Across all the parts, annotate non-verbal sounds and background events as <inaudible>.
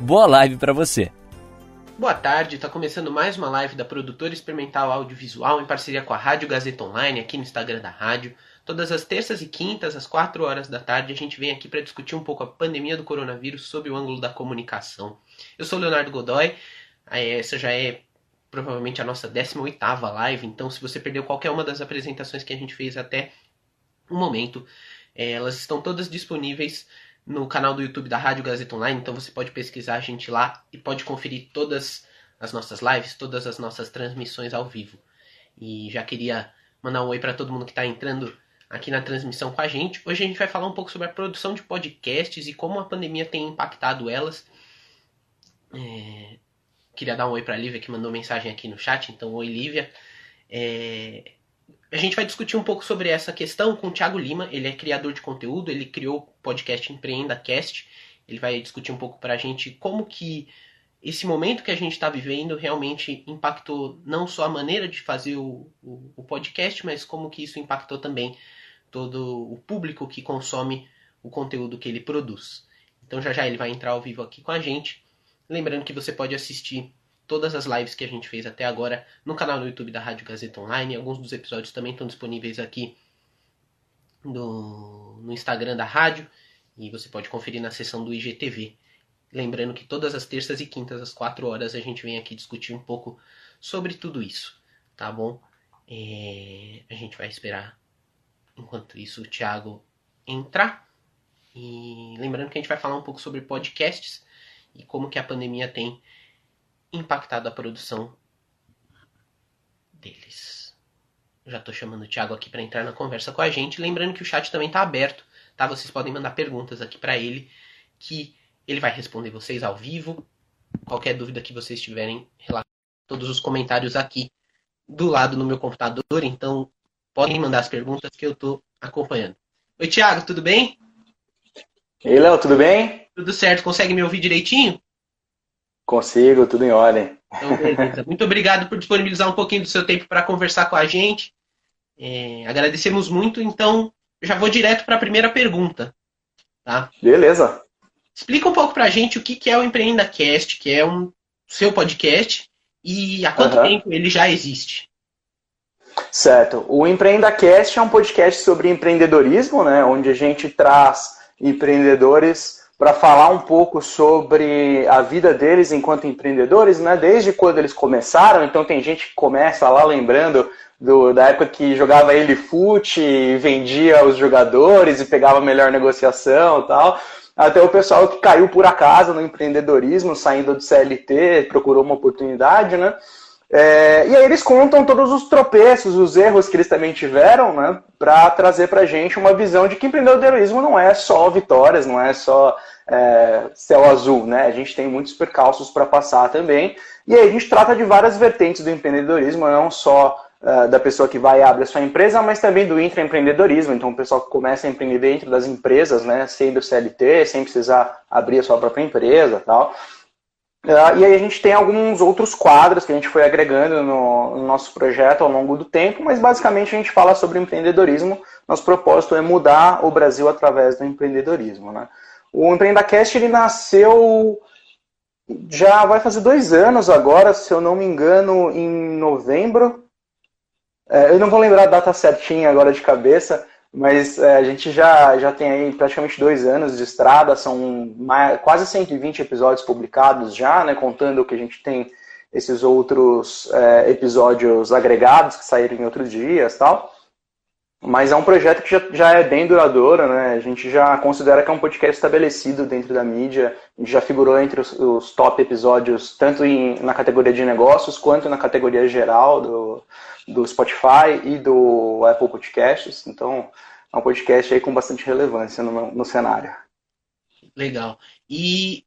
Boa live para você. Boa tarde, está começando mais uma live da produtora experimental audiovisual em parceria com a Rádio Gazeta Online aqui no Instagram da rádio. Todas as terças e quintas, às 4 horas da tarde, a gente vem aqui para discutir um pouco a pandemia do coronavírus sob o ângulo da comunicação. Eu sou Leonardo Godoy, essa já é provavelmente a nossa 18ª live, então se você perdeu qualquer uma das apresentações que a gente fez até o momento, eh, elas estão todas disponíveis no canal do YouTube da Rádio Gazeta Online, então você pode pesquisar a gente lá e pode conferir todas as nossas lives, todas as nossas transmissões ao vivo. E já queria mandar um oi para todo mundo que está entrando aqui na transmissão com a gente. Hoje a gente vai falar um pouco sobre a produção de podcasts e como a pandemia tem impactado elas. É... Queria dar um oi para a Lívia que mandou mensagem aqui no chat, então oi Lívia. É a gente vai discutir um pouco sobre essa questão com o Thiago Lima. Ele é criador de conteúdo, ele criou podcast Empreenda Cast. Ele vai discutir um pouco para a gente como que esse momento que a gente está vivendo realmente impactou não só a maneira de fazer o, o, o, podcast, mas como que isso impactou também todo o público que consome o conteúdo que ele produz. Então já já ele vai entrar ao vivo aqui com a gente. Lembrando que você pode assistir todas as lives que a gente fez até agora no canal do YouTube da Rádio Gazeta Online. Alguns dos episódios também estão disponíveis aqui no, no Instagram da rádio e você pode conferir na seção do IGTV. Lembrando que todas as terças e quintas, às 4 horas, a gente vem aqui discutir um pouco sobre tudo isso, tá bom? É, a gente vai esperar, enquanto isso, o Thiago entrar. E lembrando que a gente vai falar um pouco sobre podcasts e como que a pandemia tem impactado a produção deles. Já estou chamando o Thiago aqui para entrar na conversa com a gente. Lembrando que o chat também está aberto, tá? Vocês podem mandar perguntas aqui para ele, que ele vai responder vocês ao vivo. Qualquer dúvida que vocês tiverem, todos os comentários aqui do lado no meu computador. Então, podem mandar as perguntas que eu estou acompanhando. Oi, Thiago, tudo bem? Ei, Léo, tudo bem? Tudo certo. Consegue me ouvir direitinho? Consigo, tudo em ordem. Então. <laughs> Muito obrigado por disponibilizar um pouquinho do seu tempo para conversar com a gente. É, agradecemos muito. Então, já vou direto para a primeira pergunta. Tá? Beleza. Explica um pouco para a gente o que, que é o Empreenda Cast, que é um seu podcast, e há quanto uhum. tempo ele já existe? Certo. O Empreenda Cast é um podcast sobre empreendedorismo, né, onde a gente traz empreendedores para falar um pouco sobre a vida deles enquanto empreendedores, né? Desde quando eles começaram. Então tem gente que começa lá lembrando do, da época que jogava ele fute e vendia os jogadores e pegava melhor negociação e tal. Até o pessoal que caiu por acaso no empreendedorismo, saindo do CLT, procurou uma oportunidade, né? É, e aí eles contam todos os tropeços, os erros que eles também tiveram, né, para trazer para gente uma visão de que empreendedorismo não é só vitórias, não é só é, céu azul, né? A gente tem muitos percalços para passar também. E aí a gente trata de várias vertentes do empreendedorismo, não só uh, da pessoa que vai e abre a sua empresa, mas também do intraempreendedorismo. Então, o pessoal que começa a empreender dentro das empresas, né, sendo CLT, sem precisar abrir a sua própria empresa tal. Uh, e aí a gente tem alguns outros quadros que a gente foi agregando no, no, nosso projeto ao longo do tempo, mas basicamente a gente fala sobre empreendedorismo. Nosso propósito é mudar o Brasil através do empreendedorismo. Né? O EmpreendaCast ele nasceu já vai fazer dois anos agora, se eu não me engano, em novembro. É, eu não vou lembrar a data certinha agora de cabeça, mas é, a gente já, já tem aí praticamente dois anos de estrada, são mais, quase 120 episódios publicados já, né, contando que a gente tem esses outros é, episódios agregados que saíram em outros dias tal. Mas é um projeto que já, já é bem duradouro, né? A gente já considera que é um podcast estabelecido dentro da mídia. A gente já figurou entre os, os top episódios, tanto em, na categoria de negócios, quanto na categoria geral do, do Spotify e do Apple Podcasts. Então, é um podcast aí com bastante relevância no, no cenário. Legal. E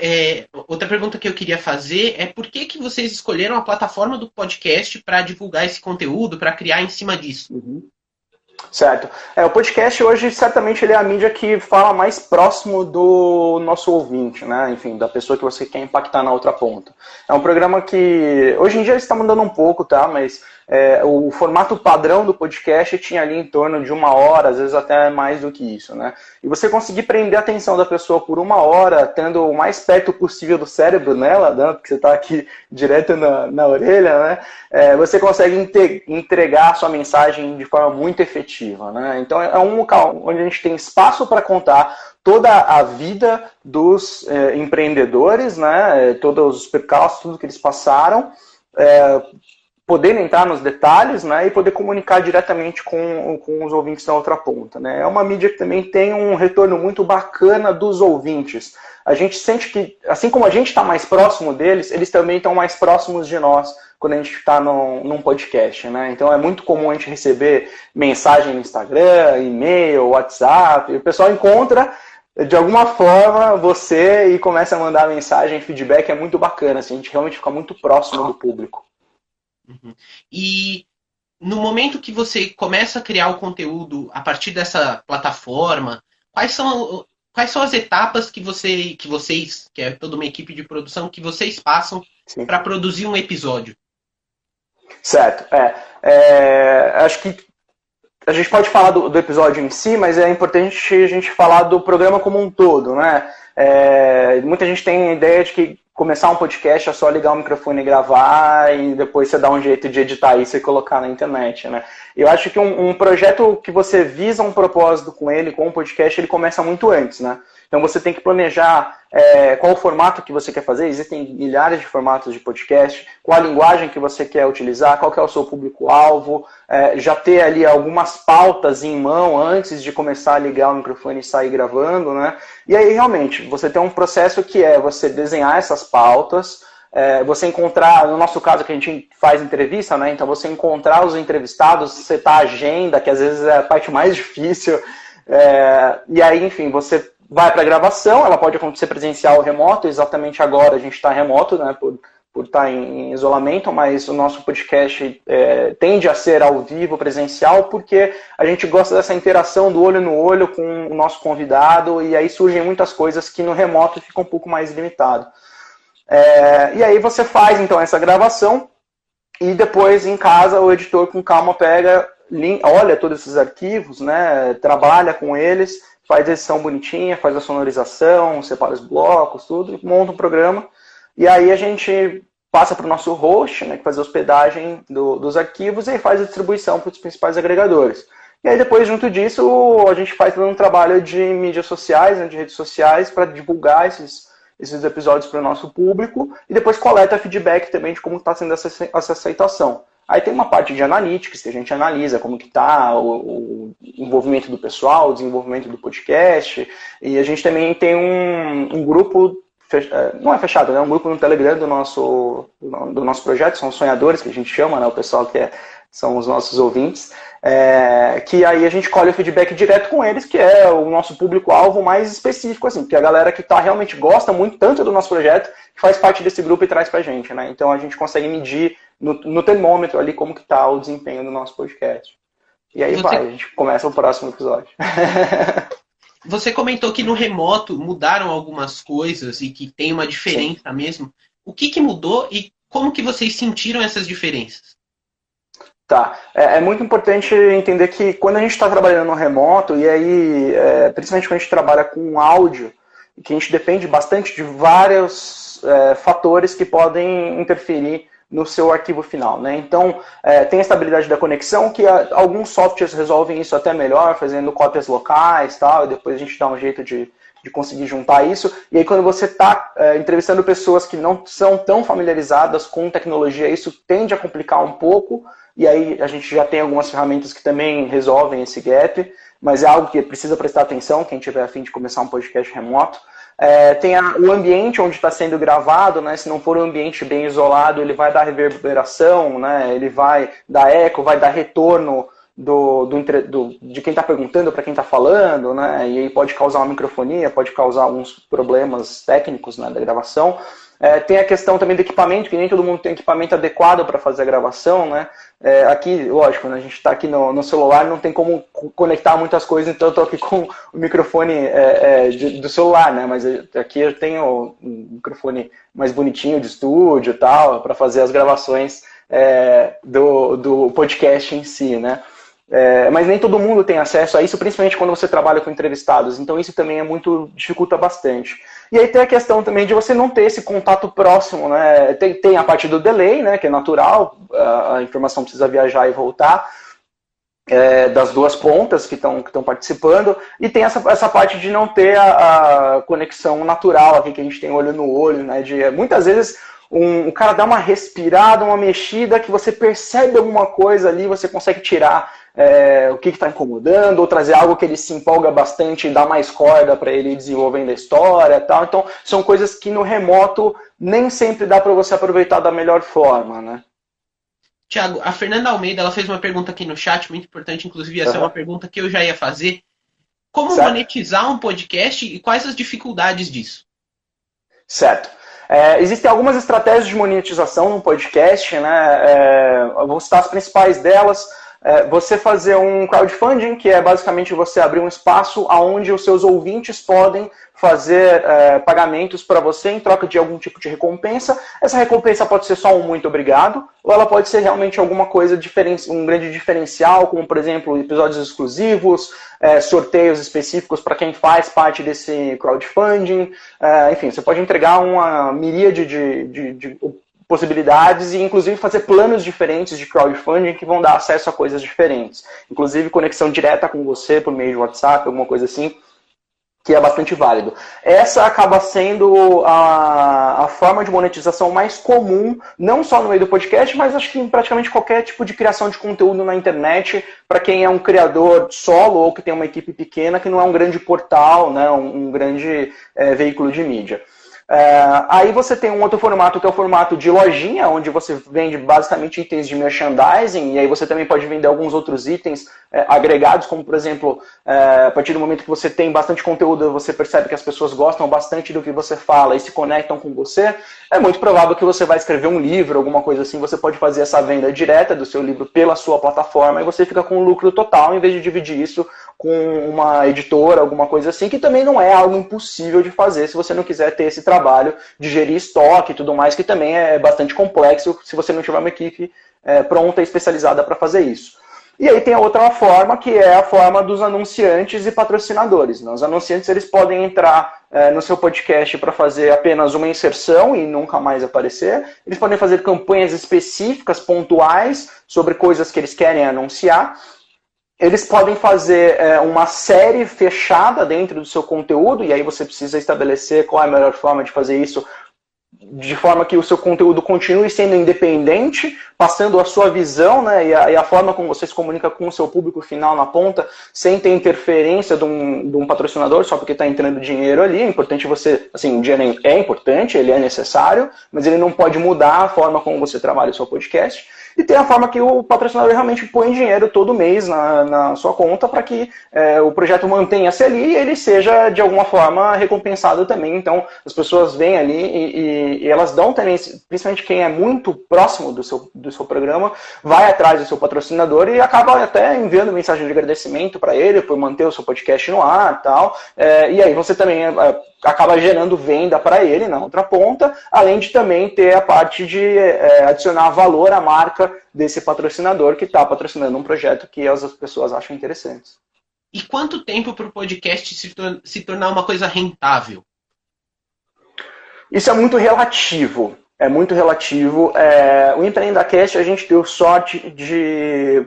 é, outra pergunta que eu queria fazer é por que, que vocês escolheram a plataforma do podcast para divulgar esse conteúdo, para criar em cima disso? Uhum. Certo. É, o podcast hoje, certamente, ele é a mídia que fala mais próximo do nosso ouvinte, né? Enfim, da pessoa que você quer impactar na outra ponta. É um programa que, hoje em dia, está mudando um pouco, tá? Mas é, o formato padrão do podcast tinha ali em torno de uma hora, às vezes até mais do que isso, né? E você conseguir prender a atenção da pessoa por uma hora, tendo o mais perto possível do cérebro nela, né? porque você está aqui direto na, na orelha, né? É, você consegue entregar a sua mensagem de forma muito efetiva, né? Então é um local onde a gente tem espaço para contar toda a vida dos é, empreendedores, né? Todos os percalços, tudo que eles passaram. É, poder entrar nos detalhes né, e poder comunicar diretamente com, com os ouvintes da outra ponta. Né? É uma mídia que também tem um retorno muito bacana dos ouvintes. A gente sente que, assim como a gente está mais próximo deles, eles também estão mais próximos de nós quando a gente está num, num, podcast. Né? Então é muito comum a gente receber mensagem no Instagram, e-mail, WhatsApp, e o pessoal encontra de alguma forma você e começa a mandar mensagem, feedback, é muito bacana, assim, a gente realmente fica muito próximo do público. Uhum. E no momento que você começa a criar o conteúdo a partir dessa plataforma, quais são, quais são as etapas que, você, que vocês, que é toda uma equipe de produção, que vocês passam para produzir um episódio? Certo. É, é, acho que a gente pode falar do, do, episódio em si, mas é importante a gente falar do programa como um todo, né? É, muita gente tem a ideia de que começar um podcast é só ligar o microfone e gravar e depois você dá um jeito de editar isso e colocar na internet, né? Eu acho que um, um projeto que você visa um propósito com ele, com um podcast, ele começa muito antes, né? Então você tem que planejar é, qual o formato que você quer fazer. Existem milhares de formatos de podcast. Qual a linguagem que você quer utilizar? Qual que é o seu público-alvo? É, já ter ali algumas pautas em mão antes de começar a ligar o microfone e sair gravando, né? E aí realmente você tem um processo que é você desenhar essas pautas. É, você encontrar, no nosso caso que a gente faz entrevista, né? Então você encontrar os entrevistados, setar a agenda, que às vezes é a parte mais <laughs> difícil. É, e aí, enfim, você vai para a gravação, ela pode acontecer presencial ou remoto, exatamente agora a gente está remoto, né, por, por estar tá em, isolamento, mas o nosso podcast é, tende a ser ao vivo, presencial, porque a gente gosta dessa interação do olho no olho com o nosso convidado, e aí surgem muitas coisas que no remoto fica um pouco mais limitado. É, e aí você faz então essa gravação, e depois em casa o editor com calma pega, olha todos esses arquivos, né, trabalha com eles, faz a edição bonitinha, faz a sonorização, separa os blocos, tudo, monta um programa. E aí a gente passa para o nosso host, né, que faz a hospedagem do, dos arquivos, e faz a distribuição para os principais agregadores. E aí depois, junto disso, a gente faz todo um trabalho de mídias sociais, né, de redes sociais, para divulgar esses, esses episódios para o nosso público, e depois coleta feedback também de como está sendo essa, essa aceitação. Aí tem uma parte de analytics que a gente analisa como que está o, o, envolvimento do pessoal, o desenvolvimento do podcast. E a gente também tem um, um grupo, é, não é fechado, né? um grupo no Telegram do nosso, do nosso projeto, são os sonhadores que a gente chama, né? o pessoal que é, são os nossos ouvintes. É, que aí a gente colhe o feedback direto com eles, que é o nosso público-alvo mais específico, assim, que é a galera que tá, realmente gosta muito tanto do nosso projeto, que faz parte desse grupo e traz pra gente, né? Então a gente consegue medir no, no termômetro ali como que tá o desempenho do nosso podcast. E aí Você... vai, a gente começa o próximo episódio. <laughs> Você comentou que no remoto mudaram algumas coisas e que tem uma diferença Sim. mesmo. O que, que mudou e como que vocês sentiram essas diferenças? Tá. É, é, muito importante entender que quando a gente está trabalhando no remoto, e aí, é, principalmente quando a gente trabalha com áudio, que a gente depende bastante de vários é, fatores que podem interferir no seu arquivo final. Né? Então, é, tem a estabilidade da conexão, que a, alguns softwares resolvem isso até melhor, fazendo cópias locais tal, e depois a gente dá um jeito de, de conseguir juntar isso. E aí, quando você está é, entrevistando pessoas que não são tão familiarizadas com tecnologia, isso tende a complicar um pouco, e aí a gente já tem algumas ferramentas que também resolvem esse gap, mas é algo que precisa prestar atenção, quem tiver a fim de começar um podcast remoto. É, tem a, o ambiente onde está sendo gravado, né? Se não for um ambiente bem isolado, ele vai dar reverberação, né? Ele vai dar eco, vai dar retorno do, do, do de quem está perguntando para quem está falando, né? E aí pode causar uma microfonia, pode causar alguns problemas técnicos né, da gravação. É, tem a questão também do equipamento, que nem todo mundo tem equipamento adequado para fazer a gravação, né? É, aqui, lógico, né, a gente está aqui no, no, celular, não tem como conectar muitas coisas, então eu estou aqui <laughs> com o microfone é, é, de, do celular, né? Mas aqui eu tenho um microfone mais bonitinho de estúdio e tal, para fazer as gravações é, do, do podcast em si, né? É, mas nem todo mundo tem acesso a isso, principalmente quando você trabalha com entrevistados. Então isso também é muito dificulta bastante. E aí tem a questão também de você não ter esse contato próximo, né? Tem, tem a parte do delay, né? Que é natural, a informação precisa viajar e voltar. É, das duas pontas que estão que participando, e tem essa, essa parte de não ter a, a, conexão natural aqui que a gente tem olho no olho, né? De muitas vezes um, o cara dá uma respirada, uma mexida, que você percebe alguma coisa ali, você consegue tirar é, o que está incomodando, ou trazer algo que ele se empolga bastante e dá mais corda para ele desenvolvendo a história tal. Então, são coisas que no remoto nem sempre dá para você aproveitar da melhor forma, né? Tiago, a Fernanda Almeida ela fez uma pergunta aqui no chat, muito importante, inclusive essa uhum. é uma pergunta que eu já ia fazer. Como certo. monetizar um podcast e quais as dificuldades disso? Certo. É, existem algumas estratégias de monetização no podcast, né? É, vou citar as principais delas você fazer um crowdfunding, que é basicamente você abrir um espaço onde os seus ouvintes podem fazer é, pagamentos para você em troca de algum tipo de recompensa. Essa recompensa pode ser só um muito obrigado, ou ela pode ser realmente alguma coisa um grande diferencial, como por exemplo episódios exclusivos, é, sorteios específicos para quem faz parte desse crowdfunding. É, enfim, você pode entregar uma miríade de, de, de possibilidades e inclusive fazer planos diferentes de crowdfunding que vão dar acesso a coisas diferentes. Inclusive conexão direta com você por meio de WhatsApp, alguma coisa assim, que é bastante válido. Essa acaba sendo a, a forma de monetização mais comum, não só no meio do podcast, mas acho que em praticamente qualquer tipo de criação de conteúdo na internet, para quem é um criador solo ou que tem uma equipe pequena, que não é um grande portal, né, um, um grande é, veículo de mídia. É, aí você tem um outro formato que é o formato de lojinha, onde você vende basicamente itens de merchandising, e aí você também pode vender alguns outros itens é, agregados, como por exemplo, é, a partir do momento que você tem bastante conteúdo, você percebe que as pessoas gostam bastante do que você fala e se conectam com você, é muito provável que você vai escrever um livro, alguma coisa assim, você pode fazer essa venda direta do seu livro pela sua plataforma e você fica com um lucro total, em vez de dividir isso com uma editora, alguma coisa assim, que também não é algo impossível de fazer se você não quiser ter esse trabalho de gerir estoque e tudo mais, que também é bastante complexo se você não tiver uma equipe é, pronta e especializada para fazer isso. E aí tem a outra forma, que é a forma dos anunciantes e patrocinadores. Né? Os anunciantes eles podem entrar é, no seu podcast para fazer apenas uma inserção e nunca mais aparecer. Eles podem fazer campanhas específicas, pontuais, sobre coisas que eles querem anunciar. Eles podem fazer é, uma série fechada dentro do seu conteúdo, e aí você precisa estabelecer qual é a melhor forma de fazer isso de forma que o seu conteúdo continue sendo independente, passando a sua visão né, e, a, e a forma como você se comunica com o seu público final na ponta, sem ter interferência de um, de um patrocinador só porque está entrando dinheiro ali. É importante você, assim, o dinheiro é importante, ele é necessário, mas ele não pode mudar a forma como você trabalha o seu podcast. E tem a forma que o patrocinador realmente põe dinheiro todo mês na, na sua conta para que é, o projeto mantenha-se ali e ele seja de alguma forma recompensado também. Então as pessoas vêm ali e, e, e, elas dão também, principalmente quem é muito próximo do seu, do seu programa, vai atrás do seu patrocinador e acaba até enviando mensagem de agradecimento para ele por manter o seu podcast no ar tal. É, e aí você também é, acaba gerando venda para ele na outra ponta, além de também ter a parte de é, adicionar valor à marca desse patrocinador que está patrocinando um projeto que as pessoas acham interessantes. E quanto tempo para o podcast se, tor se tornar uma coisa rentável? Isso é muito relativo. É muito relativo. É, o EmpreendaCast a gente deu sorte de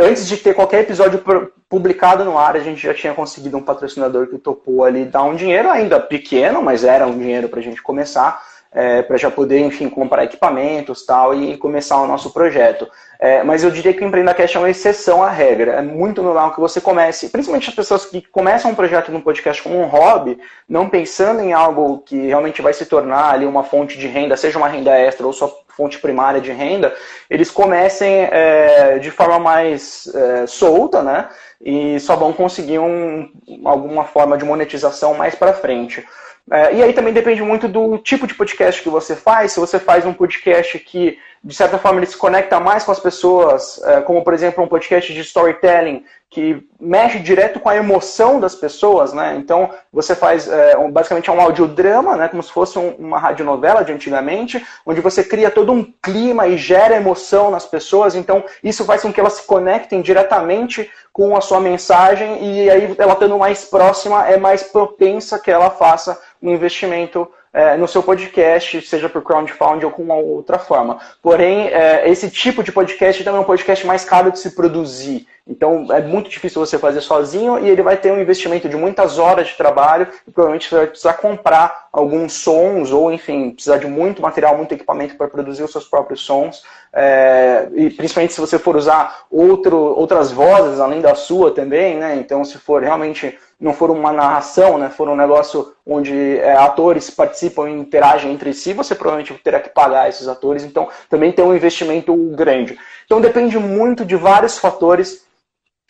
antes de ter qualquer episódio publicado no ar, a gente já tinha conseguido um patrocinador que topou ali dar um dinheiro, ainda pequeno, mas era um dinheiro para a gente começar, é, para já poder, enfim, comprar equipamentos tal e começar o nosso projeto. É, mas eu diria que o EmpreendaCast é uma exceção à regra. É muito normal que você comece, principalmente as pessoas que começam um projeto no podcast como um hobby, não pensando em algo que realmente vai se tornar ali uma fonte de renda, seja uma renda extra ou sua fonte primária de renda, eles comecem é, de forma mais é, solta, né? E só vão conseguir um, alguma forma de monetização mais para frente. É, e aí também depende muito do tipo de podcast que você faz. Se você faz um podcast que, de certa forma, ele se conecta mais com as pessoas, é, como por exemplo um podcast de storytelling, que mexe direto com a emoção das pessoas, né? Então você faz é, basicamente é um audiodrama, né? Como se fosse um, uma radionovela de antigamente, onde você cria todo um clima e gera emoção nas pessoas. Então isso faz com que elas se conectem diretamente com a sua mensagem e aí ela estando mais próxima é mais propensa que ela faça um investimento é, no seu podcast, seja por crowdfunding ou com uma outra forma. Porém, é, esse tipo de podcast também é um podcast mais caro de se produzir. Então, é muito difícil você fazer sozinho e ele vai ter um investimento de muitas horas de trabalho e provavelmente você vai precisar comprar alguns sons ou, enfim, precisar de muito material, muito equipamento para produzir os seus próprios sons. É, e principalmente se você for usar outro, outras vozes além da sua também, né? Então, se for realmente não for uma narração, né, for um negócio onde é, atores participam e interagem entre si, você provavelmente terá que pagar esses atores, então também tem um investimento grande. Então depende muito de vários fatores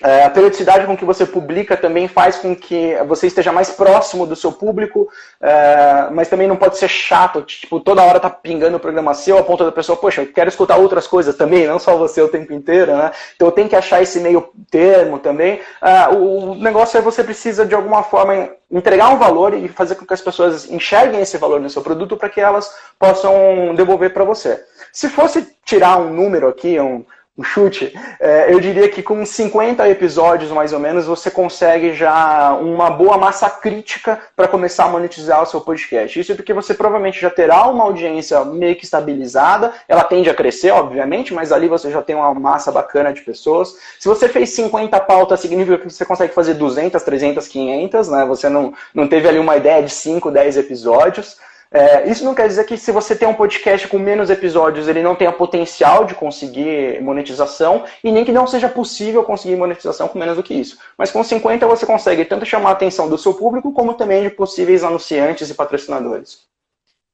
a periodicidade com que você publica também faz com que você esteja mais próximo do seu público, é, mas também não pode ser chato, tipo, toda hora tá pingando o programa seu a ponto da pessoa, poxa, eu quero escutar outras coisas também, não só você o tempo inteiro, né? Então tem que achar esse meio termo também. É, o negócio é você precisa, de alguma forma, entregar um valor e fazer com que as pessoas enxerguem esse valor no seu produto para que elas possam devolver para você. Se fosse tirar um número aqui, um um chute, é, eu diria que com 50 episódios mais ou menos você consegue já uma boa massa crítica para começar a monetizar o seu podcast. Isso porque você provavelmente já terá uma audiência meio que estabilizada, ela tende a crescer, obviamente, mas ali você já tem uma massa bacana de pessoas. Se você fez 50 pautas, significa que você consegue fazer 200, 300, 500, né? Você não, não teve ali uma ideia de 5, 10 episódios. É, isso não quer dizer que se você tem um podcast com menos episódios, ele não tenha potencial de conseguir monetização, e nem que não seja possível conseguir monetização com menos do que isso. Mas com 50 você consegue tanto chamar a atenção do seu público, como também de possíveis anunciantes e patrocinadores.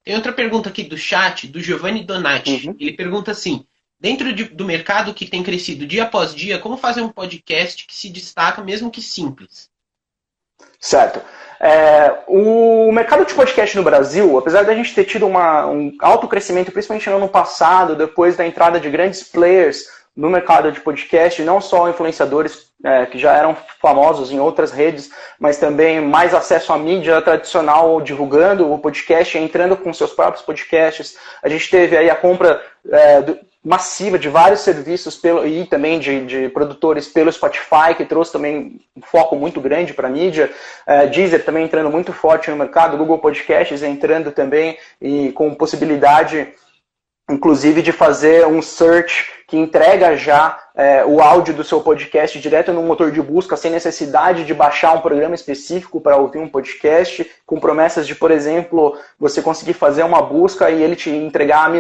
Tem outra pergunta aqui do chat, do Giovanni Donati. Uhum. Ele pergunta assim: dentro de, do mercado que tem crescido dia após dia, como fazer um podcast que se destaca, mesmo que simples? Certo. É, o mercado de podcast no Brasil, apesar da gente ter tido uma, um alto crescimento, principalmente no ano passado, depois da entrada de grandes players no mercado de podcast, não só influenciadores é, que já eram famosos em outras redes, mas também mais acesso à mídia tradicional divulgando o podcast, entrando com seus próprios podcasts. A gente teve aí a compra é, do, massiva de vários serviços pelo, e também de, de, produtores pelo Spotify, que trouxe também um foco muito grande para a mídia. Uh, Deezer também entrando muito forte no mercado, Google Podcasts entrando também e com possibilidade inclusive de fazer um search que entrega já é, o áudio do seu podcast direto no motor de busca, sem necessidade de baixar um programa específico para ouvir um podcast, com promessas de, por exemplo, você conseguir fazer uma busca e ele te entregar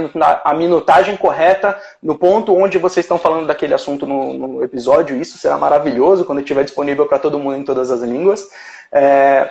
a minutagem correta no ponto onde vocês estão falando daquele assunto no, no episódio. Isso será maravilhoso quando estiver disponível para todo mundo em todas as línguas. É,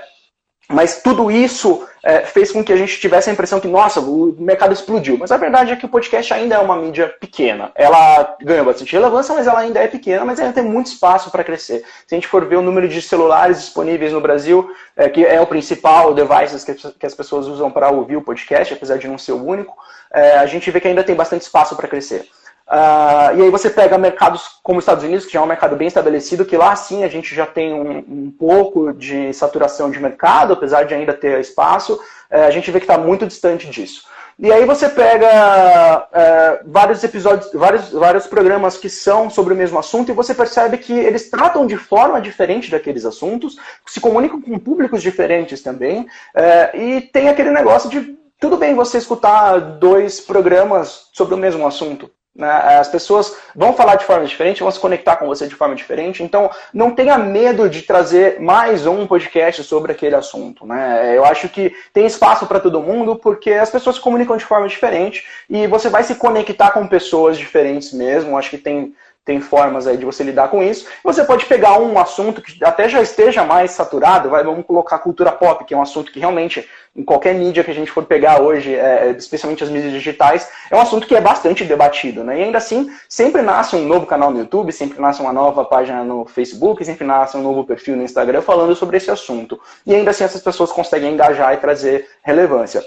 mas tudo isso é, fez com que a gente tivesse a impressão que, nossa, o mercado explodiu. Mas a verdade é que o podcast ainda é uma mídia pequena. Ela ganhou bastante relevância, mas ela ainda é pequena, mas ainda tem muito espaço para crescer. Se a gente for ver o número de celulares disponíveis no Brasil, é, que é o principal device que, que as pessoas usam para ouvir o podcast, apesar de não ser o único, é, a gente vê que ainda tem bastante espaço para crescer. Uh, e aí você pega mercados como os Estados Unidos, que já é um mercado bem estabelecido, que lá sim a gente já tem um, um pouco de saturação de mercado, apesar de ainda ter espaço, uh, a gente vê que está muito distante disso. E aí você pega uh, vários episódios, vários, vários programas que são sobre o mesmo assunto e você percebe que eles tratam de forma diferente daqueles assuntos, se comunicam com públicos diferentes também, é, e tem aquele negócio de tudo bem você escutar dois programas sobre o mesmo assunto. Né? As pessoas vão falar de forma diferente, vão se conectar com você de forma diferente. Então, não tenha medo de trazer mais um podcast sobre aquele assunto. Né? Eu acho que tem espaço para todo mundo, porque as pessoas se comunicam de forma diferente e você vai se conectar com pessoas diferentes mesmo. Eu acho que tem tem formas aí de você lidar com isso. Você pode pegar um assunto que até já esteja mais saturado, vai, vamos colocar cultura pop, que é um assunto que realmente, em qualquer mídia que a gente for pegar hoje, é, especialmente as mídias digitais, é um assunto que é bastante debatido. Né? E ainda assim, sempre nasce um novo canal no YouTube, sempre nasce uma nova página no Facebook, sempre nasce um novo perfil no Instagram falando sobre esse assunto. E ainda assim essas pessoas conseguem engajar e trazer relevância.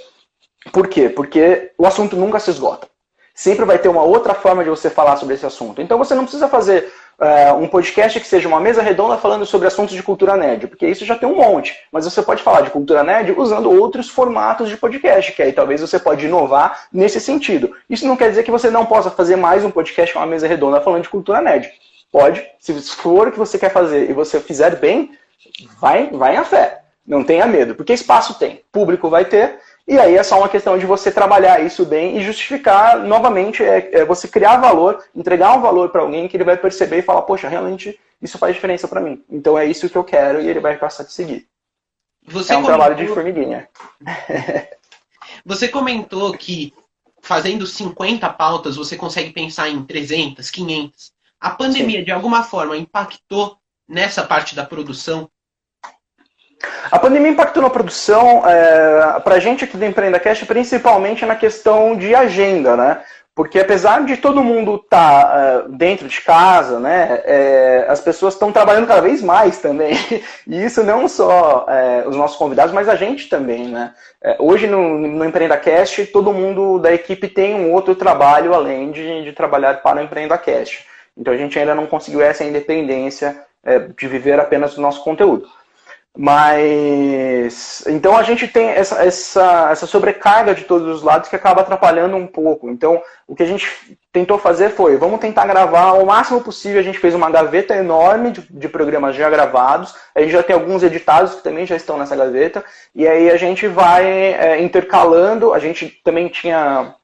Por quê? Porque o assunto nunca se esgota sempre vai ter uma outra forma de você falar sobre esse assunto. Então você não precisa fazer uh, um podcast que seja uma mesa redonda falando sobre assuntos de cultura nerd, porque isso já tem um monte. Mas você pode falar de cultura nerd usando outros formatos de podcast, que aí talvez você pode inovar nesse sentido. Isso não quer dizer que você não possa fazer mais um podcast com uma mesa redonda falando de cultura nerd. Pode, se for o que você quer fazer e você fizer bem, vai, vai a fé. Não tenha medo, porque espaço tem, público vai ter, e aí é só uma questão de você trabalhar isso bem e justificar novamente, é, é você criar valor, entregar um valor para alguém que ele vai perceber e falar, poxa, realmente isso faz diferença para mim. Então é isso que eu quero e ele vai passar a te seguir. Você é um comentou... trabalho de formiguinha. <laughs> você comentou que fazendo 50 pautas você consegue pensar em 300, 500. A pandemia, Sim. de alguma forma, impactou nessa parte da produção? A pandemia impactou na produção, é, para a gente aqui do Empreenda Cash, principalmente na questão de agenda, né? Porque apesar de todo mundo estar tá, é, dentro de casa, né, é, as pessoas estão trabalhando cada vez mais também. <laughs> E isso não só é, os nossos convidados, mas a gente também, né? É, hoje no, no Empreenda Cast, todo mundo da equipe tem um outro trabalho além de, de trabalhar para o Empreenda Cast. Então a gente ainda não conseguiu essa independência de viver apenas do nosso conteúdo. Mas então a gente tem essa, essa, essa sobrecarga de todos os lados que acaba atrapalhando um pouco. Então o que a gente tentou fazer foi, vamos tentar gravar o máximo possível. A gente fez uma gaveta enorme de, de programas já gravados. A gente já tem alguns editados que também já estão nessa gaveta. E aí a gente vai é, intercalando. A gente também tinha,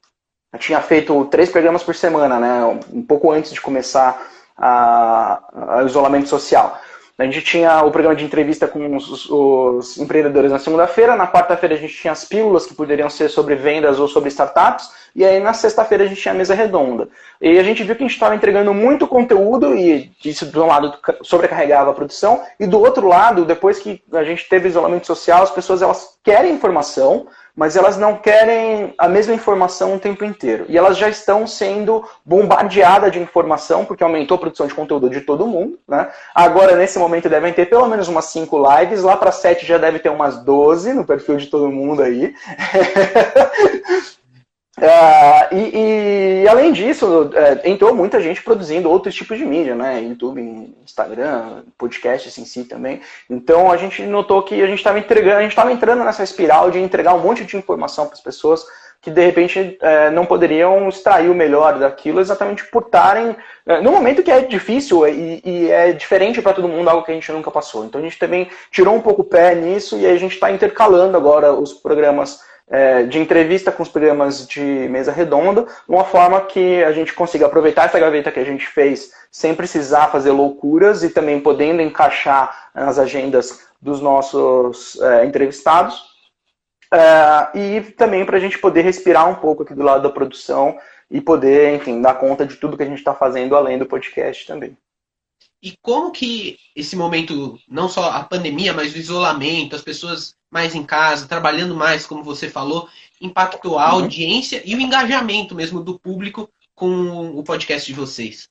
tinha feito três programas por semana, né? Um pouco antes de começar o isolamento social. A gente tinha o programa de entrevista com os, os empreendedores na segunda-feira, na quarta-feira a gente tinha as pílulas que poderiam ser sobre vendas ou sobre startups, e aí na sexta-feira a gente tinha a mesa redonda. E a gente viu que a gente estava entregando muito conteúdo, e isso de um lado sobrecarregava a produção, e do outro lado, depois que a gente teve isolamento social, as pessoas elas querem informação, mas elas não querem a mesma informação o tempo inteiro. E elas já estão sendo bombardeadas de informação, porque aumentou a produção de conteúdo de todo mundo. Né? Agora, nesse momento, devem ter pelo menos umas 5 lives. Lá para 7 já deve ter umas 12 no perfil de todo mundo aí. <laughs> Uh, e, e, além disso, é, entrou muita gente produzindo outros tipos de mídia, né? YouTube, Instagram, podcast em si também. Então a gente notou que a gente estava entregando, a gente estava entrando nessa espiral de entregar um monte de informação para as pessoas que de repente é, não poderiam extrair o melhor daquilo exatamente por estarem é, no momento que é difícil e, e é diferente para todo mundo, algo que a gente nunca passou. Então a gente também tirou um pouco o pé nisso e a gente está intercalando agora os programas é, de entrevista com os programas de mesa redonda, uma forma que a gente consiga aproveitar essa gaveta que a gente fez sem precisar fazer loucuras e também podendo encaixar nas agendas dos nossos é, entrevistados. É, e também para a gente poder respirar um pouco aqui do lado da produção e poder, enfim, dar conta de tudo que a gente está fazendo além do podcast também. E como que esse momento, não só a pandemia, mas o isolamento, as pessoas mais em casa, trabalhando mais, como você falou, impactou a uhum. audiência e o engajamento mesmo do público com o podcast de vocês?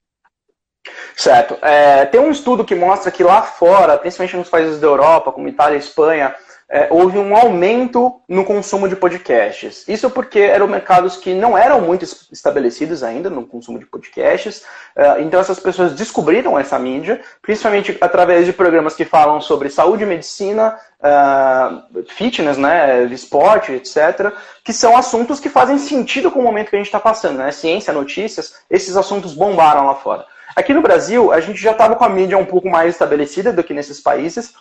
Certo. É, tem um estudo que mostra que lá fora, principalmente nos países da Europa, como Itália e Espanha, é, houve um aumento no consumo de podcasts. Isso porque eram mercados que não eram muito estabelecidos ainda no consumo de podcasts. É, então essas pessoas descobriram essa mídia, principalmente através de programas que falam sobre saúde medicina, uh, fitness, né, esporte, etc., que são assuntos que fazem sentido com o momento que a gente está passando. Né? Ciência, notícias, esses assuntos bombaram lá fora. Aqui no Brasil, a gente já estava com a mídia um pouco mais estabelecida do que nesses países,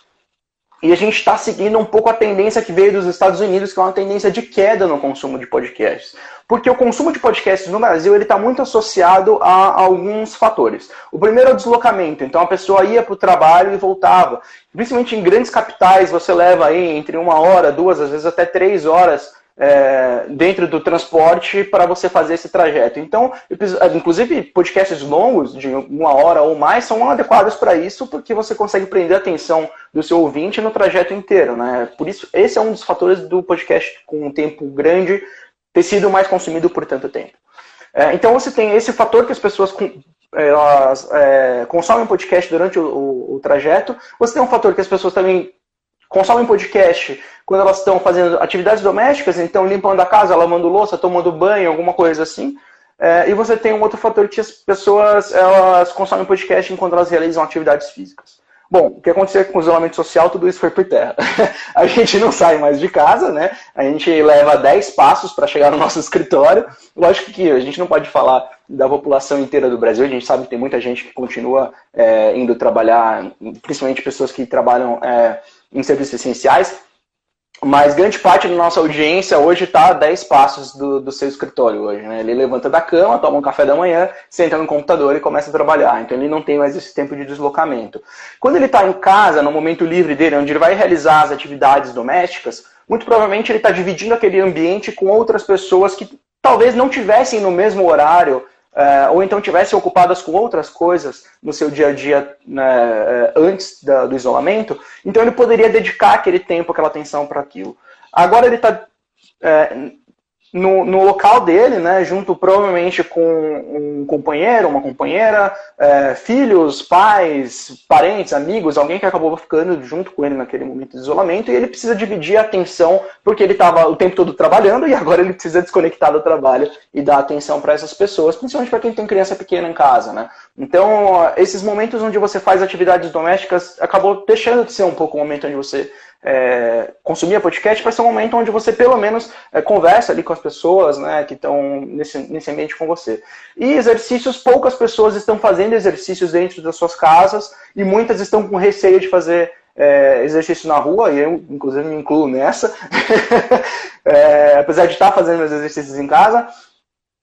e a gente está seguindo um pouco a tendência que veio dos Estados Unidos, que é uma tendência de queda no consumo de podcasts. Porque o consumo de podcasts no Brasil está muito associado a alguns fatores. O primeiro é o deslocamento. Então a pessoa ia para o trabalho e voltava. Principalmente em grandes capitais, você leva aí entre uma hora, duas, às vezes até três horas é, dentro do transporte para você fazer esse trajeto. Então, inclusive, podcasts longos, de uma hora ou mais, são adequados para isso, porque você consegue prender a atenção do seu ouvinte no trajeto inteiro. Né? Por isso, esse é um dos fatores do podcast com um tempo grande ter sido mais consumido por tanto tempo. É, então, você tem esse fator que as pessoas elas, é, consomem podcast durante o, o, o trajeto. Você tem um fator que as pessoas também consomem podcast quando elas estão fazendo atividades domésticas, então limpando a casa, lavando louça, tomando banho, alguma coisa assim. É, e você tem um outro fator que as pessoas elas consomem podcast enquanto elas realizam atividades físicas. Bom, o que aconteceu com o isolamento social, tudo isso foi por terra. <laughs> a gente não sai mais de casa, né? A gente leva 10 passos para chegar no nosso escritório. Lógico que a gente não pode falar da população inteira do Brasil, a gente sabe que tem muita gente que continua é, indo trabalhar, principalmente pessoas que trabalham é, em serviços essenciais, mas grande parte da nossa audiência hoje está a 10 passos do, do seu escritório hoje. Né? Ele levanta da cama, toma um café da manhã, senta no computador e começa a trabalhar. Então ele não tem mais esse tempo de deslocamento. Quando ele está em casa, no momento livre dele, onde ele vai realizar as atividades domésticas, muito provavelmente ele está dividindo aquele ambiente com outras pessoas que talvez não tivessem no mesmo horário Uh, ou então tivessem ocupadas com outras coisas no seu dia a dia né, uh, antes da, do isolamento, então ele poderia dedicar aquele tempo, aquela atenção para aquilo. Agora ele está é, no, no local dele, né, junto provavelmente com um companheiro, uma companheira, é, filhos, pais, parentes, amigos, alguém que acabou ficando junto com ele naquele momento de isolamento, e ele precisa dividir a atenção, porque ele estava o tempo todo trabalhando <laughs> e agora ele precisa desconectar do trabalho e dar atenção para essas pessoas, principalmente para quem tem criança pequena em casa. Né? Então, esses momentos onde você faz atividades domésticas acabou deixando de ser um pouco o momento onde você é, consumir a podcast para ser um momento onde você pelo menos é, conversa ali com as pessoas né, que estão nesse, nesse ambiente com você. E exercícios, poucas pessoas estão fazendo exercícios dentro das suas casas e muitas estão com receio de fazer é, exercício na rua, e eu inclusive me incluo nessa, <laughs> é, apesar de estar fazendo meus exercícios em casa,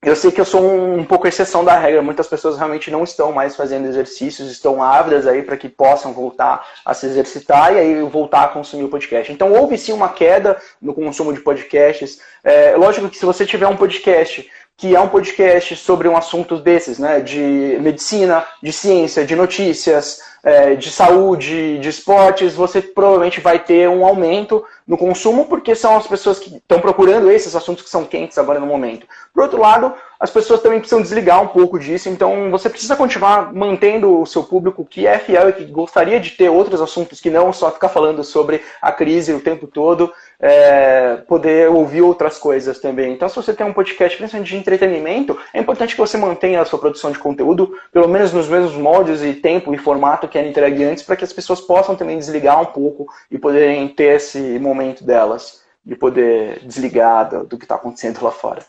eu sei que eu sou um, um, pouco exceção da regra. Muitas pessoas realmente não estão mais fazendo exercícios, estão ávidas aí para que possam voltar a se exercitar e aí voltar a consumir o podcast. Então houve sim uma queda no consumo de podcasts. É, lógico que se você tiver um podcast que é um podcast sobre um assunto desses, né, de medicina, de ciência, de notícias, é, de saúde, de esportes, você provavelmente vai ter um aumento no consumo, porque são as pessoas que estão procurando esses assuntos que são quentes agora no momento. Por outro lado, as pessoas também precisam desligar um pouco disso, então você precisa continuar mantendo o seu público que é fiel e que gostaria de ter outros assuntos que não só ficar falando sobre a crise o tempo todo, é, poder ouvir outras coisas também. Então, se você tem um podcast principalmente de entretenimento, é importante que você mantenha a sua produção de conteúdo, pelo menos nos mesmos moldes e tempo e formato que era entregue antes, para que as pessoas possam também desligar um pouco e poderem ter esse momento delas, de poder desligar do, do que está acontecendo lá fora.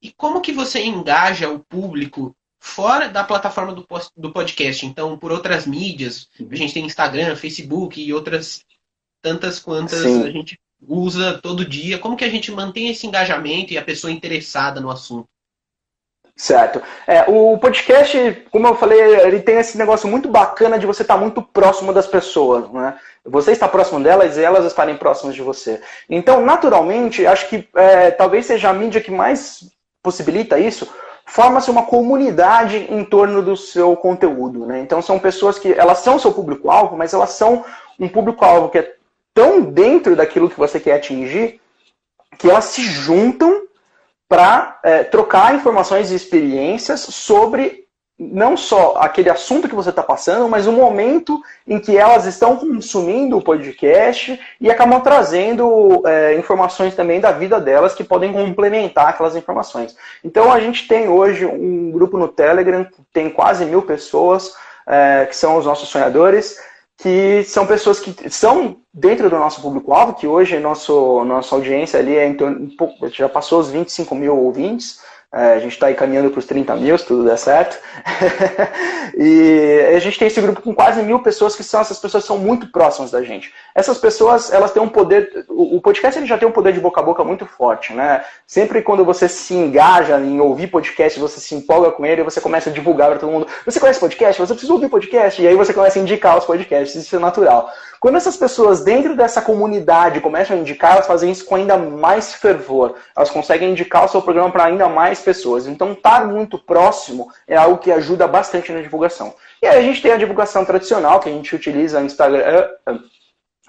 E como que você engaja o público fora da plataforma do, do podcast? Então, por outras mídias, a gente tem Instagram, Facebook e outras tantas quantas Sim. a gente usa todo dia. Como que a gente mantém esse engajamento e a pessoa interessada no assunto? Certo. É, o podcast, como eu falei, ele tem esse negócio muito bacana de você estar muito próximo das pessoas, né? Você está próximo delas e elas estarem próximas de você. Então, naturalmente, acho que é, talvez seja a mídia que mais possibilita isso, forma-se uma comunidade em torno do seu conteúdo. Né? Então são pessoas que elas são seu público-alvo, mas elas são um público-alvo que é tão dentro daquilo que você quer atingir que elas se juntam para é, trocar informações e experiências sobre não só aquele assunto que você está passando, mas o momento em que elas estão consumindo o podcast e acabam trazendo é, informações também da vida delas que podem complementar aquelas informações. Então a gente tem hoje um grupo no Telegram, tem quase mil pessoas, é, que são os nossos sonhadores, que são pessoas que são dentro do nosso público-alvo, que hoje nosso, nossa audiência ali é em torno, já passou os 25 mil ouvintes, É, a gente está aí caminhando para os 30 mil, se tudo der certo. <laughs> e a gente tem esse grupo com quase mil pessoas que são essas pessoas que são muito próximas da gente. Essas pessoas, elas têm um poder. O podcast ele já tem um poder de boca a boca muito forte, né? Sempre quando você se engaja em ouvir podcast, você se empolga com ele, você começa a divulgar para todo mundo. Você conhece podcast? Você precisa ouvir podcast? E aí você começa a indicar os podcasts. Isso é natural. Quando essas pessoas dentro dessa comunidade começam a indicar, elas fazem isso com ainda mais fervor. Elas conseguem indicar o seu programa para ainda mais pessoas. Então, estar muito próximo é algo que ajuda bastante na divulgação. E aí a gente tem a divulgação tradicional, que a gente utiliza Instagram,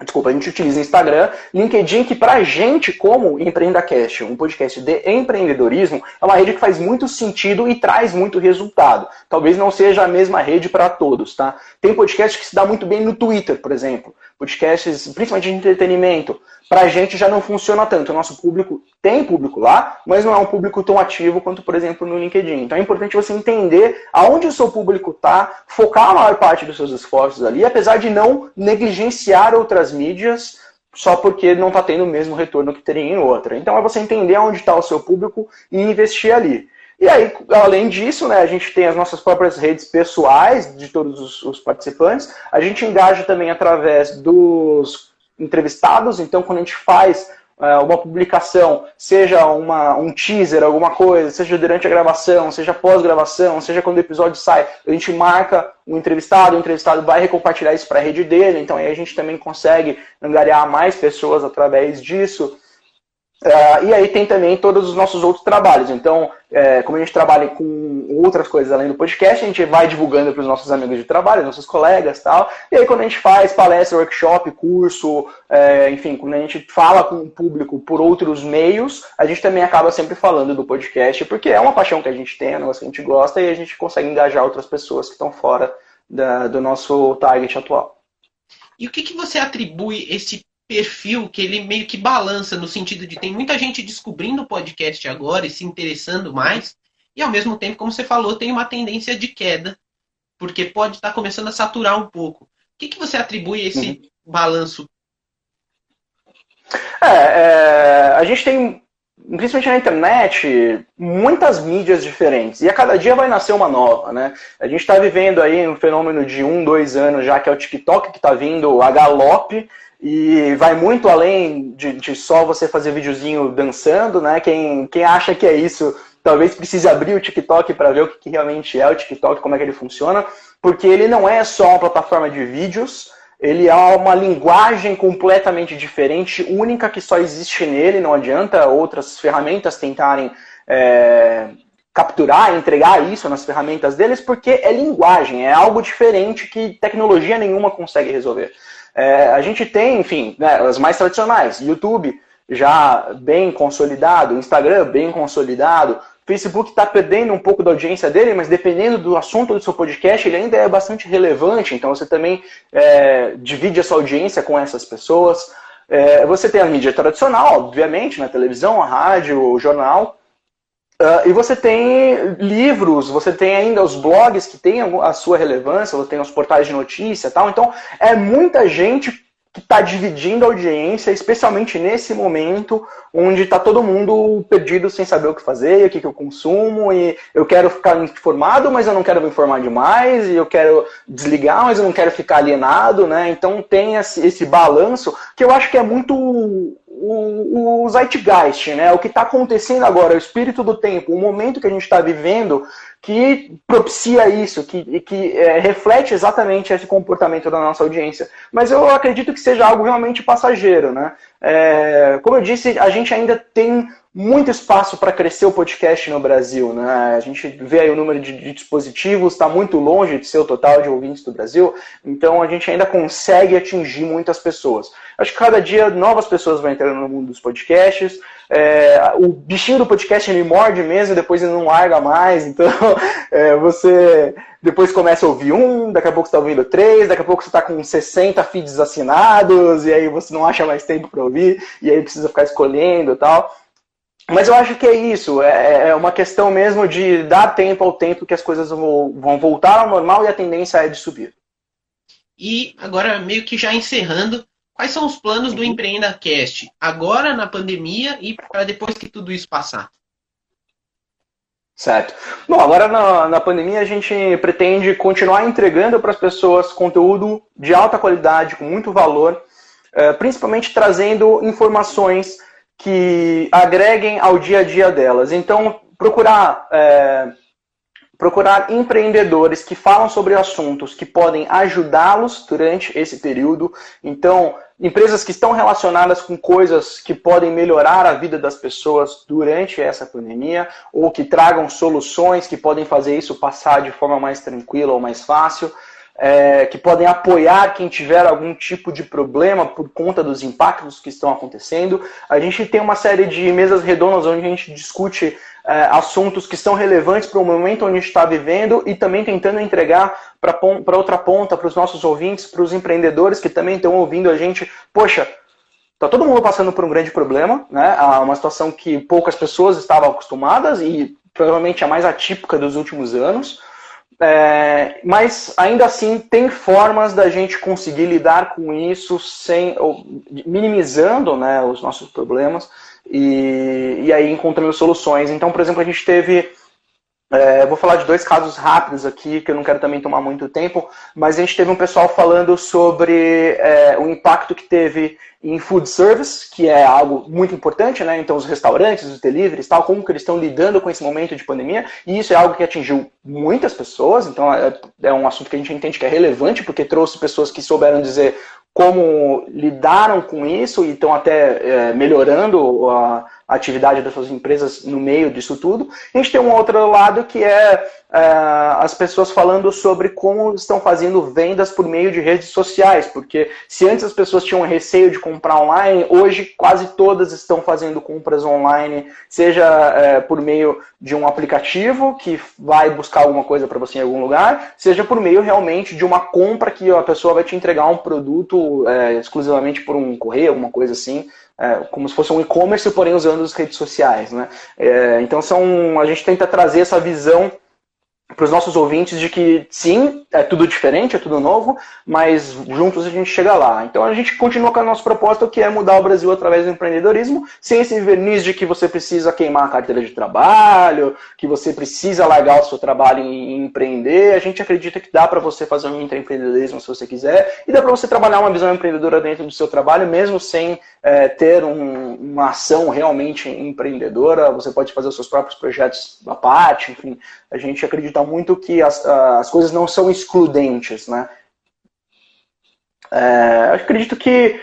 Desculpa, a gente utiliza Instagram, LinkedIn, que pra gente, como EmpreendaCast, um podcast de empreendedorismo, é uma rede que faz muito sentido e traz muito resultado. Talvez não seja a mesma rede para todos, tá? Tem podcast que se dá muito bem no Twitter, por exemplo. Podcasts, principalmente de entretenimento para a gente já não funciona tanto. O nosso público tem público lá, mas não é um público tão ativo quanto, por exemplo, no LinkedIn. Então é importante você entender aonde o seu público está, focar a maior parte dos seus esforços ali, apesar de não negligenciar outras mídias só porque não está tendo o mesmo retorno que teria em outra. Então é você entender onde está o seu público e investir ali. E aí, além disso, né, a gente tem as nossas próprias redes pessoais de todos os, os participantes. A gente engaja também através dos entrevistados, então quando a gente faz é, uma publicação, seja uma, um teaser, alguma coisa, seja durante a gravação, seja pós-gravação, seja quando o episódio sai, a gente marca um entrevistado, o entrevistado vai recompartilhar isso para a rede dele, então aí a gente também consegue angariar mais pessoas através disso. Uh, e aí tem também todos os nossos outros trabalhos. Então, é, como a gente trabalha com outras coisas além do podcast, a gente vai divulgando para os nossos amigos de trabalho, nossos colegas tal. E aí quando a gente faz palestra, workshop, curso, é, enfim, quando a gente fala com o público por outros meios, a gente também acaba sempre falando do podcast, porque é uma paixão que a gente tem, é um negócio que a gente gosta e a gente consegue engajar outras pessoas que estão fora da, do nosso target atual. E o que, que você atribui esse perfil que ele meio que balança no sentido de tem muita gente descobrindo o podcast agora e se interessando mais, e ao mesmo tempo, como você falou, tem uma tendência de queda, porque pode estar tá começando a saturar um pouco. O que, que você atribui a esse uhum. balanço? É, é, a gente tem, principalmente na internet, muitas mídias diferentes. E a cada dia vai nascer uma nova, né? A gente está vivendo aí um fenômeno de um, dois anos já, que é o TikTok, que está vindo a galope e vai muito além de, de, só você fazer videozinho dançando, né? Quem, quem acha que é isso, talvez precise abrir o TikTok para ver o que, que, realmente é o TikTok, como é que ele funciona, porque ele não é só uma plataforma de vídeos, ele é uma linguagem completamente diferente, única que só existe nele, não adianta outras ferramentas tentarem é, capturar, entregar isso nas ferramentas deles, porque é linguagem, é algo diferente que tecnologia nenhuma consegue resolver. É, a gente tem, enfim, né, as mais tradicionais, YouTube já bem consolidado, Instagram bem consolidado, Facebook está perdendo um pouco da audiência dele, mas dependendo do assunto do seu podcast, ele ainda é bastante relevante, então você também é, divide a sua audiência com essas pessoas. É, você tem a mídia tradicional, obviamente, na televisão, a rádio, o jornal, Uh, e você tem livros, você tem ainda os blogs que têm a sua relevância, você tem os portais de notícia tal. Então, é muita gente que está dividindo a audiência, especialmente nesse momento onde está todo mundo perdido sem saber o que fazer, o que, que eu consumo, e eu quero ficar informado, mas eu não quero me informar demais, e eu quero desligar, mas eu não quero ficar alienado, né? Então tem esse, esse balanço que eu acho que é muito o, o Zeitgeist, né? O que está acontecendo agora, o espírito do tempo, o momento que a gente está vivendo, que propicia isso, que, que é, reflete exatamente esse comportamento da nossa audiência. Mas eu acredito que seja algo realmente passageiro, né? É, como eu disse, a gente ainda tem muito espaço para crescer o podcast no Brasil. Né? A gente vê aí o número de, de dispositivos, está muito longe de ser o total de ouvintes do Brasil, então a gente ainda consegue atingir muitas pessoas. Acho que cada dia novas pessoas vão entrando no mundo dos podcasts. É, o bichinho do podcast ele morde mesmo, depois ele não larga mais, então <laughs> é, você depois começa a ouvir um, daqui a pouco você está ouvindo três, daqui a pouco você está com 60 feeds assinados, e aí você não acha mais tempo para ouvir, e aí precisa ficar escolhendo e tal. Mas eu acho que é isso, é, é uma questão mesmo de dar tempo ao tempo que as coisas vão voltar ao normal e a tendência é de subir. E agora, meio que já encerrando, quais são os planos do uhum. EmpreendaCast agora na pandemia e para depois que tudo isso passar? Certo. Bom, agora na, na pandemia a gente pretende continuar entregando para as pessoas conteúdo de alta qualidade, com muito valor, é, principalmente trazendo informações que agreguem ao dia a dia delas. Então, procurar, é, procurar empreendedores que falam sobre assuntos que podem ajudá-los durante esse período. Então, empresas que estão relacionadas com coisas que podem melhorar a vida das pessoas durante essa pandemia, ou que tragam soluções que podem fazer isso passar de forma mais tranquila ou mais fácil. É, que podem apoiar quem tiver algum tipo de problema por conta dos impactos que estão acontecendo. A gente tem uma série de mesas redondas onde a gente discute é, assuntos que são relevantes para o momento onde a gente está vivendo e também tentando entregar para outra ponta, para os nossos ouvintes, para os empreendedores que também estão ouvindo a gente. Poxa, está todo mundo passando por um grande problema, né? uma situação que poucas pessoas estavam acostumadas e provavelmente a mais atípica dos últimos anos. É, mas ainda assim tem formas da gente conseguir lidar com isso sem minimizando né, os nossos problemas e, e aí encontrando soluções. Então, por exemplo, a gente teve. É, vou falar de dois casos rápidos aqui, que eu não quero também tomar muito tempo, mas a gente teve um pessoal falando sobre é, o impacto que teve em food service, que é algo muito importante, né? Então, os restaurantes, os deliveries, tal, como que eles estão lidando com esse momento de pandemia, e isso é algo que atingiu muitas pessoas, então é, é um assunto que a gente entende que é relevante, porque trouxe pessoas que souberam dizer como lidaram com isso e estão até é, melhorando a, a atividade das suas empresas no meio disso tudo. A gente tem um outro lado que é, é, as pessoas falando sobre como estão fazendo vendas por meio de redes sociais, porque se antes as pessoas tinham receio de comprar online, hoje quase todas estão fazendo compras online, seja é, por meio de um aplicativo que vai buscar alguma coisa para você em algum lugar, seja por meio realmente de uma compra que a pessoa vai te entregar um produto é, exclusivamente por um correio, alguma coisa assim é, como se fosse um e-commerce, porém usando as redes sociais. Né? É, então são, a gente tenta trazer essa visão para os nossos ouvintes de que sim, é tudo diferente, é tudo novo, mas juntos a gente chega lá. Então a gente continua com a nossa proposta, que é mudar o Brasil através do empreendedorismo, sem esse verniz de que você precisa queimar a carteira de trabalho, que você precisa largar o seu trabalho e empreender. A gente acredita que dá para você fazer um empreendedorismo se você quiser, e dá para você trabalhar uma visão empreendedora dentro do seu trabalho, mesmo sem é, ter um, uma ação realmente empreendedora. Você pode fazer os seus próprios projetos à parte, enfim. A gente acredita muito que as, as coisas não são excludentes, né? É, acredito que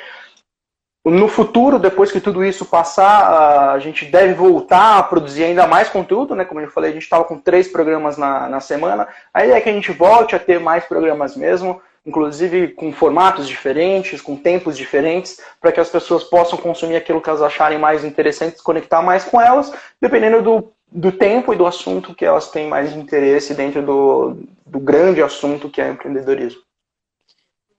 no futuro, depois que tudo isso passar, a gente deve voltar a produzir ainda mais conteúdo, né? Como eu falei, a gente estava com três programas na, na semana. A ideia é que a gente volte a ter mais programas mesmo, inclusive com formatos diferentes, com tempos diferentes, para que as pessoas possam consumir aquilo que elas acharem mais interessante, conectar mais com elas, dependendo do do tempo e do assunto que elas têm mais interesse dentro do, do grande assunto que é o empreendedorismo.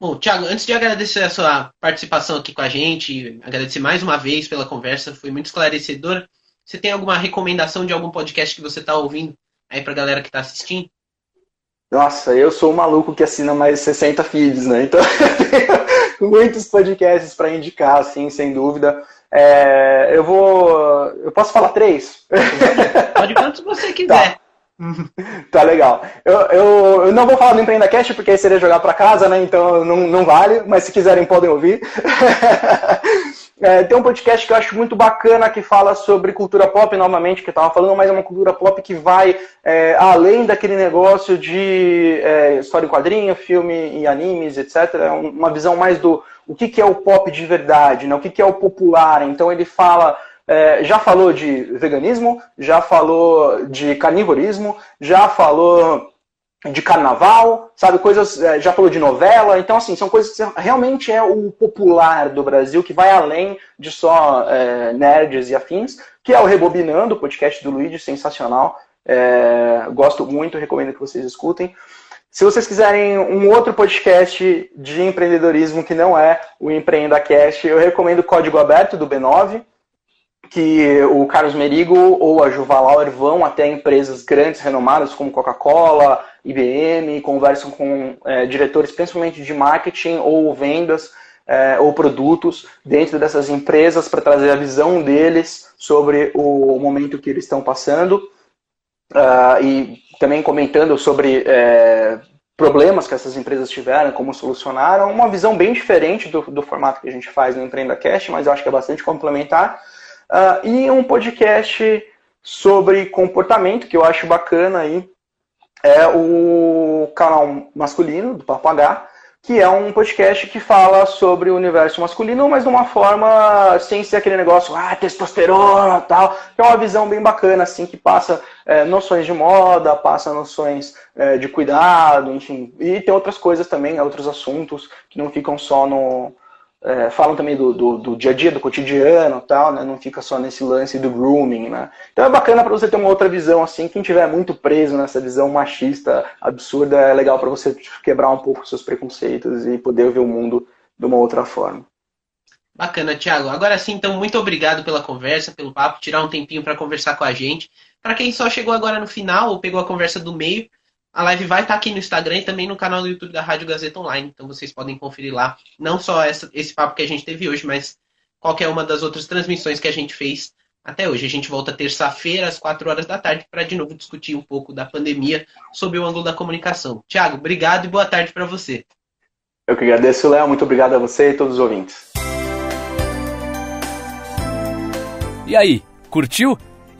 Bom, Thiago, antes de agradecer a sua participação aqui com a gente, agradecer mais uma vez pela conversa, foi muito esclarecedora. Você tem alguma recomendação de algum podcast que você está ouvindo aí para a galera que está assistindo? Nossa, eu sou um maluco que assina mais 60 feeds, né? Então, <laughs> eu tenho muitos podcasts para indicar, assim, sem dúvida. É, eu vou. Eu posso falar três? Pode quantos você <laughs> tá. quiser. Tá. tá legal. Eu, eu, eu, não vou falar do Empreenda Cast, porque aí seria jogar para casa, né? Então não, não vale, mas se quiserem podem ouvir. <laughs> É, tem um podcast que eu acho muito bacana que fala sobre cultura pop, novamente, que eu estava falando, mas é uma cultura pop que vai é, além daquele negócio de é, história em quadrinho, filme e animes, etc. É uma visão mais do o que, que é o pop de verdade, né? o que, que é o popular. Então ele fala. É, já falou de veganismo, já falou de carnivorismo, já falou de carnaval, sabe, coisas, é, já falou de novela, então assim, são coisas que realmente é o popular do Brasil, que vai além de só é, nerds e afins, que é o Rebobinando, o podcast do Luigi, sensacional, é, gosto muito, recomendo que vocês escutem. Se vocês quiserem um outro podcast de empreendedorismo que não é o Empreenda Cast, eu recomendo Código Aberto do B9, que o Carlos Merigo ou a Juvalauer vão até empresas grandes, renomadas, como Coca-Cola, IBM, conversam com é, diretores, principalmente de marketing ou vendas é, ou produtos dentro dessas empresas para trazer a visão deles sobre o momento que eles estão passando. Uh, e também comentando sobre é, problemas que essas empresas tiveram, como solucionaram, uma visão bem diferente do, do formato que a gente faz no Empreenda Cast, mas eu acho que é bastante complementar, uh, e um podcast sobre comportamento, que eu acho bacana aí, é o canal masculino do Papo H, que é um podcast que fala sobre o universo masculino, mas de uma forma sem ser aquele negócio, ah, testosterona tal, é uma visão bem bacana, assim, que passa é, noções de moda, passa noções é, de cuidado, enfim, e tem outras coisas também, outros assuntos que não ficam só no, é, falam também do, do, do, dia a dia, do cotidiano tal, né? Não fica só nesse lance do grooming, né? Então é bacana para você ter uma outra visão assim. Quem tiver muito preso nessa visão machista, absurda, é legal para você quebrar um pouco seus preconceitos e poder ver o mundo de uma outra forma. Bacana, Thiago. Agora sim, então, muito obrigado pela conversa, pelo papo, tirar um tempinho para conversar com a gente. Para quem só chegou agora no final ou pegou a conversa do meio, a live vai estar tá aqui no Instagram e também no canal do YouTube da Rádio Gazeta Online. Então vocês podem conferir lá não só essa, esse papo que a gente teve hoje, mas qualquer uma das outras transmissões que a gente fez até hoje. A gente volta terça-feira, às 4 horas da tarde, para de novo discutir um pouco da pandemia sob o ângulo da comunicação. Tiago, obrigado e boa tarde para você. Eu que agradeço, Léo. Muito obrigado a você e todos os ouvintes. E aí, curtiu?